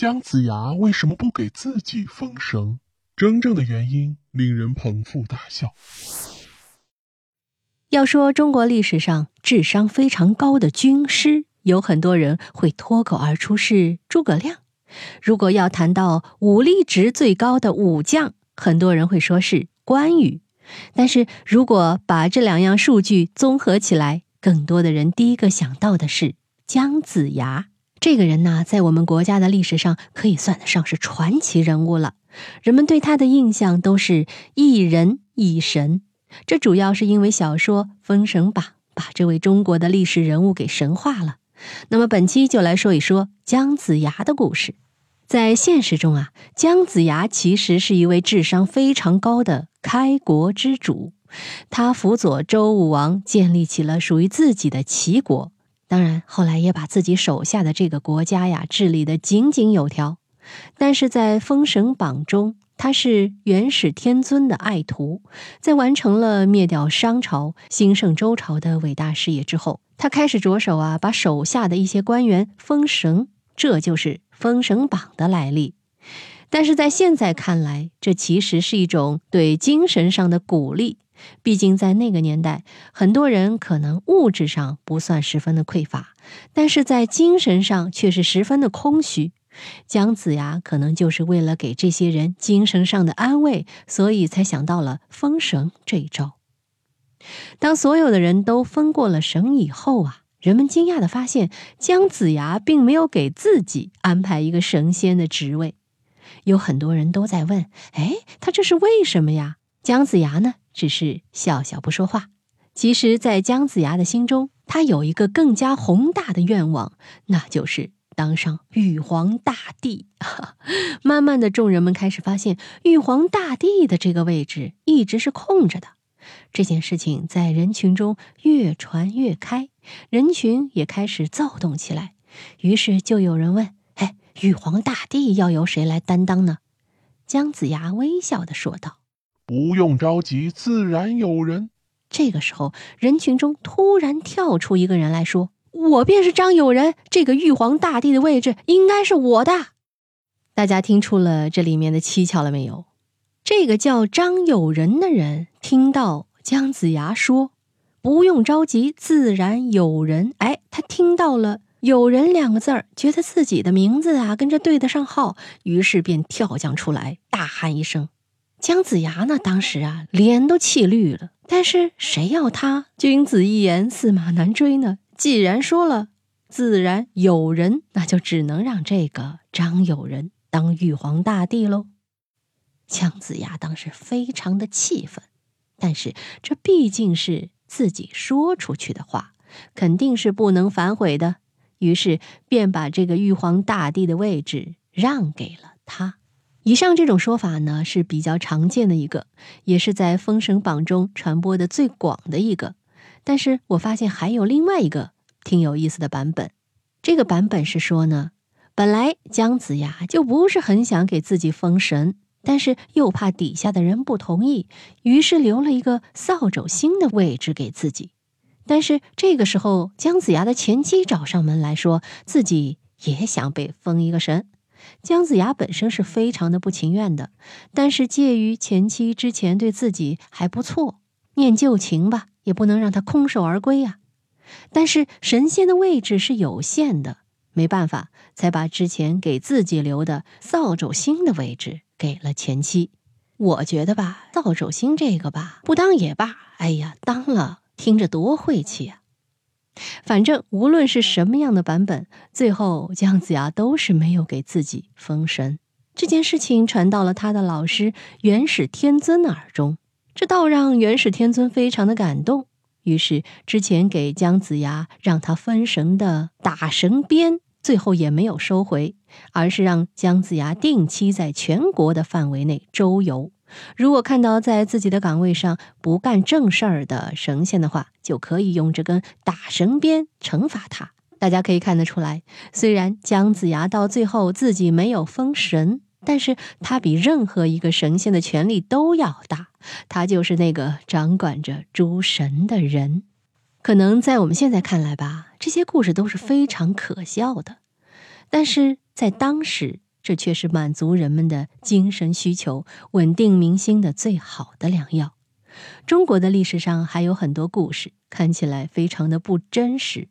姜子牙为什么不给自己封神？真正的原因令人捧腹大笑。要说中国历史上智商非常高的军师，有很多人会脱口而出是诸葛亮；如果要谈到武力值最高的武将，很多人会说是关羽。但是如果把这两样数据综合起来，更多的人第一个想到的是姜子牙。这个人呢，在我们国家的历史上可以算得上是传奇人物了。人们对他的印象都是一人一神。这主要是因为小说《封神榜》把这位中国的历史人物给神化了。那么本期就来说一说姜子牙的故事。在现实中啊，姜子牙其实是一位智商非常高的开国之主，他辅佐周武王建立起了属于自己的齐国，当然后来也把自己手下的这个国家呀治理得井井有条。但是在《封神榜》中，他是元始天尊的爱徒，在完成了灭掉商朝、兴盛周朝的伟大事业之后，他开始着手啊，把手下的一些官员封神，这就是《封神榜》的来历。但是在现在看来，这其实是一种对精神上的鼓励。毕竟在那个年代，很多人可能物质上不算十分的匮乏，但是在精神上却是十分的空虚。姜子牙可能就是为了给这些人精神上的安慰，所以才想到了封神这一招。当所有的人都封过了神以后啊，人们惊讶的发现，姜子牙并没有给自己安排一个神仙的职位。有很多人都在问：“哎，他这是为什么呀？”姜子牙呢，只是笑笑不说话。其实，在姜子牙的心中，他有一个更加宏大的愿望，那就是。当上玉皇大帝，慢慢的，众人们开始发现玉皇大帝的这个位置一直是空着的。这件事情在人群中越传越开，人群也开始躁动起来。于是就有人问：“哎，玉皇大帝要由谁来担当呢？”姜子牙微笑的说道：“不用着急，自然有人。”这个时候，人群中突然跳出一个人来说。我便是张友仁，这个玉皇大帝的位置应该是我的。大家听出了这里面的蹊跷了没有？这个叫张友仁的人听到姜子牙说“不用着急，自然有人”，哎，他听到了“有人”两个字儿，觉得自己的名字啊跟着对得上号，于是便跳将出来，大喊一声。姜子牙呢，当时啊脸都气绿了，但是谁要他君子一言，驷马难追呢？既然说了，自然有人，那就只能让这个张友仁当玉皇大帝喽。姜子牙当时非常的气愤，但是这毕竟是自己说出去的话，肯定是不能反悔的，于是便把这个玉皇大帝的位置让给了他。以上这种说法呢是比较常见的一个，也是在《封神榜》中传播的最广的一个。但是我发现还有另外一个挺有意思的版本，这个版本是说呢，本来姜子牙就不是很想给自己封神，但是又怕底下的人不同意，于是留了一个扫帚星的位置给自己。但是这个时候，姜子牙的前妻找上门来说，自己也想被封一个神。姜子牙本身是非常的不情愿的，但是介于前妻之前对自己还不错，念旧情吧。也不能让他空手而归呀，但是神仙的位置是有限的，没办法，才把之前给自己留的扫帚星的位置给了前妻。我觉得吧，扫帚星这个吧，不当也罢。哎呀，当了，听着多晦气啊！反正无论是什么样的版本，最后姜子牙都是没有给自己封神。这件事情传到了他的老师元始天尊的耳中。这倒让元始天尊非常的感动，于是之前给姜子牙让他分神的打神鞭，最后也没有收回，而是让姜子牙定期在全国的范围内周游。如果看到在自己的岗位上不干正事儿的神仙的话，就可以用这根打神鞭惩罚他。大家可以看得出来，虽然姜子牙到最后自己没有封神。但是他比任何一个神仙的权力都要大，他就是那个掌管着诸神的人。可能在我们现在看来吧，这些故事都是非常可笑的，但是在当时，这却是满足人们的精神需求、稳定民心的最好的良药。中国的历史上还有很多故事，看起来非常的不真实，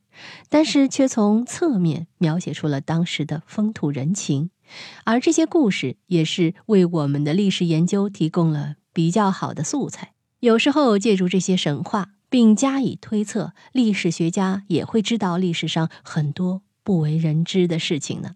但是却从侧面描写出了当时的风土人情，而这些故事也是为我们的历史研究提供了比较好的素材。有时候借助这些神话并加以推测，历史学家也会知道历史上很多不为人知的事情呢。